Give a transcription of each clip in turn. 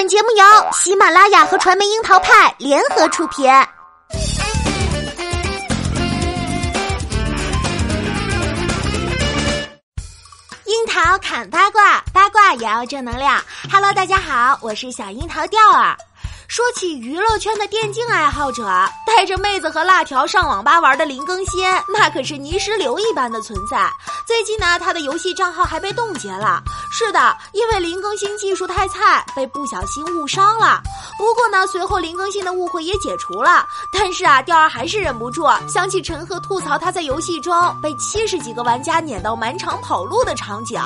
本节目由喜马拉雅和传媒樱桃派联合出品。樱桃砍八卦，八卦也要正能量。Hello，大家好，我是小樱桃调儿。说起娱乐圈的电竞爱好者，带着妹子和辣条上网吧玩的林更新，那可是泥石流一般的存在。最近呢，他的游戏账号还被冻结了。是的，因为林更新技术太菜，被不小心误伤了。不过呢，随后林更新的误会也解除了。但是啊，调儿还是忍不住想起陈赫吐槽他在游戏中被七十几个玩家撵到满场跑路的场景。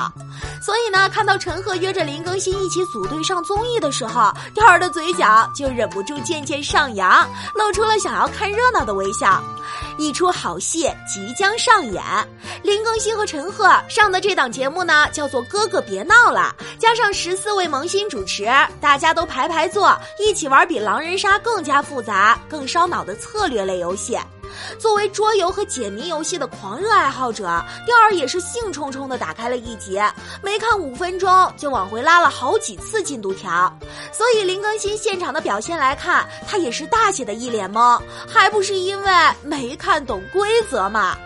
所以呢，看到陈赫约着林更新一起组队上综艺的时候，调儿的嘴角。就忍不住渐渐上扬，露出了想要看热闹的微笑。一出好戏即将上演，林更新和陈赫上的这档节目呢，叫做《哥哥别别闹了》，加上十四位萌新主持，大家都排排坐，一起玩比狼人杀更加复杂、更烧脑的策略类游戏。作为桌游和解谜游戏的狂热爱好者，钓儿也是兴冲冲地打开了一集，没看五分钟就往回拉了好几次进度条。所以林更新现场的表现来看，他也是大写的一脸懵，还不是因为没看懂规则吗？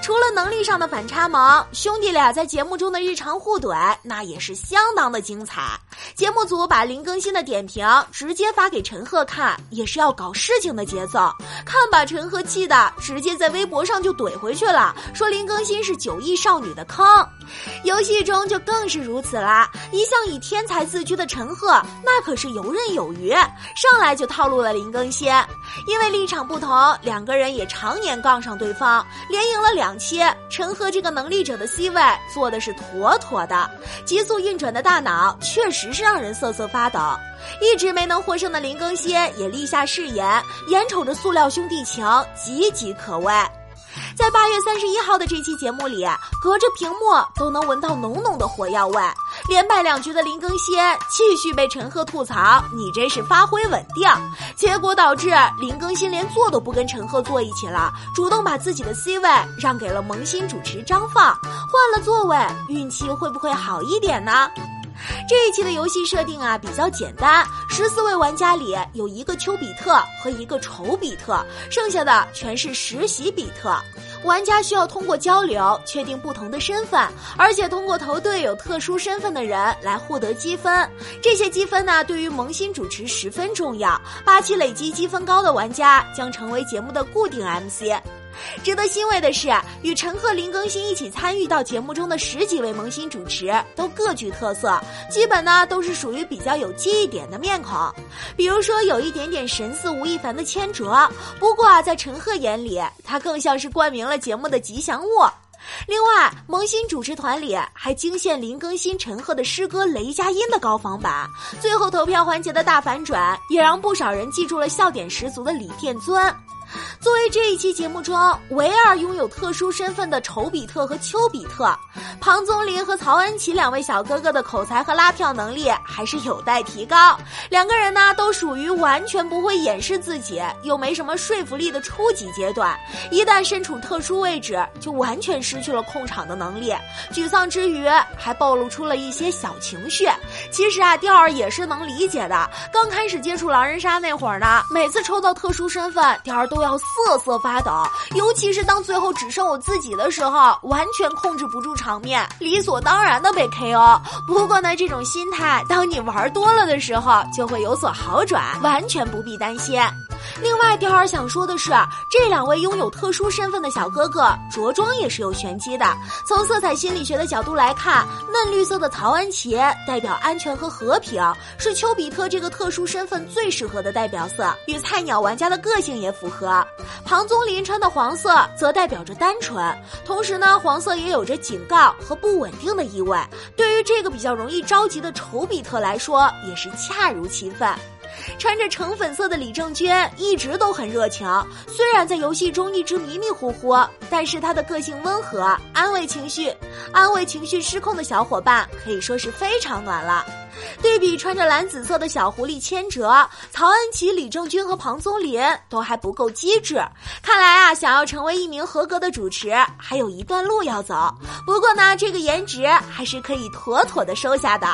除了能力上的反差萌，兄弟俩在节目中的日常互怼那也是相当的精彩。节目组把林更新的点评直接发给陈赫看，也是要搞事情的节奏。看把陈赫气的，直接在微博上就怼回去了，说林更新是九亿少女的坑。游戏中就更是如此啦！一向以天才自居的陈赫，那可是游刃有余，上来就套路了林更新。因为立场不同，两个人也常年杠上对方，连赢了两期。陈赫这个能力者的 C 位做的是妥妥的，急速运转的大脑确实是让人瑟瑟发抖。一直没能获胜的林更新也立下誓言，眼瞅着塑料兄弟情岌岌可危。在八月三十一号的这期节目里，隔着屏幕都能闻到浓浓的火药味。连败两局的林更新继续被陈赫吐槽：“你这是发挥稳定。”结果导致林更新连坐都不跟陈赫坐一起了，主动把自己的 C 位让给了萌新主持张放。换了座位，运气会不会好一点呢？这一期的游戏设定啊比较简单，十四位玩家里有一个丘比特和一个丑比特，剩下的全是实习比特。玩家需要通过交流确定不同的身份，而且通过投对有特殊身份的人来获得积分。这些积分呢，对于萌新主持十分重要。八期累积积分高的玩家将成为节目的固定 MC。值得欣慰的是，与陈赫、林更新一起参与到节目中的十几位萌新主持都各具特色，基本呢都是属于比较有记忆点的面孔。比如说，有一点点神似吴亦凡的千哲，不过啊，在陈赫眼里，他更像是冠名了节目的吉祥物。另外，萌新主持团里还惊现林更新、陈赫的师哥雷佳音的高仿版。最后投票环节的大反转，也让不少人记住了笑点十足的李殿尊。作为这一期节目中唯二拥有特殊身份的丑比特和丘比特，庞宗林和曹恩琪两位小哥哥的口才和拉票能力还是有待提高。两个人呢，都属于完全不会掩饰自己又没什么说服力的初级阶段，一旦身处特殊位置，就完全失去了控场的能力。沮丧之余，还暴露出了一些小情绪。其实啊，调儿也是能理解的。刚开始接触狼人杀那会儿呢，每次抽到特殊身份，调儿都。要瑟瑟发抖，尤其是当最后只剩我自己的时候，完全控制不住场面，理所当然的被 KO。不过呢，这种心态，当你玩多了的时候，就会有所好转，完全不必担心。另外，调儿想说的是，这两位拥有特殊身份的小哥哥着装也是有玄机的。从色彩心理学的角度来看，嫩绿色的曹安琪代表安全和和平，是丘比特这个特殊身份最适合的代表色，与菜鸟玩家的个性也符合。庞宗林穿的黄色则代表着单纯，同时呢，黄色也有着警告和不稳定的意味。对于这个比较容易着急的丑比特来说，也是恰如其分。穿着橙粉色的李正娟一直都很热情，虽然在游戏中一直迷迷糊糊，但是她的个性温和，安慰情绪，安慰情绪失控的小伙伴可以说是非常暖了。对比穿着蓝紫色的小狐狸千哲、曹恩琪、李正军和庞宗林都还不够机智，看来啊，想要成为一名合格的主持，还有一段路要走。不过呢，这个颜值还是可以妥妥的收下的。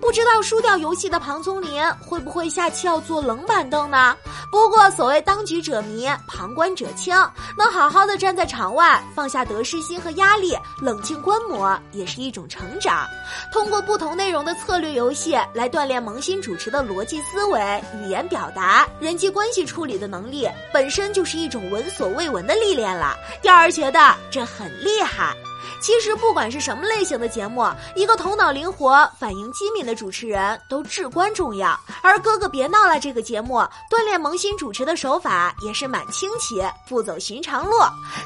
不知道输掉游戏的庞宗林会不会下期要坐冷板凳呢？不过所谓当局者迷，旁观者清，能好好的站在场外，放下得失心和压力，冷静观摩，也是一种成长。通过不同内容的策略游戏戏来锻炼萌新主持的逻辑思维、语言表达、人际关系处理的能力，本身就是一种闻所未闻的历练了。调儿觉得这很厉害。其实不管是什么类型的节目，一个头脑灵活、反应机敏的主持人都至关重要。而《哥哥别闹了》这个节目锻炼萌新主持的手法也是蛮清奇，不走寻常路，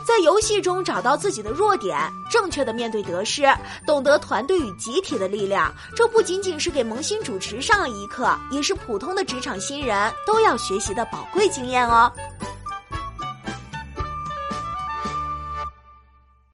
在游戏中找到自己的弱点，正确的面对得失，懂得团队与集体的力量。这不仅仅是给萌新主持上了一课，也是普通的职场新人都要学习的宝贵经验哦。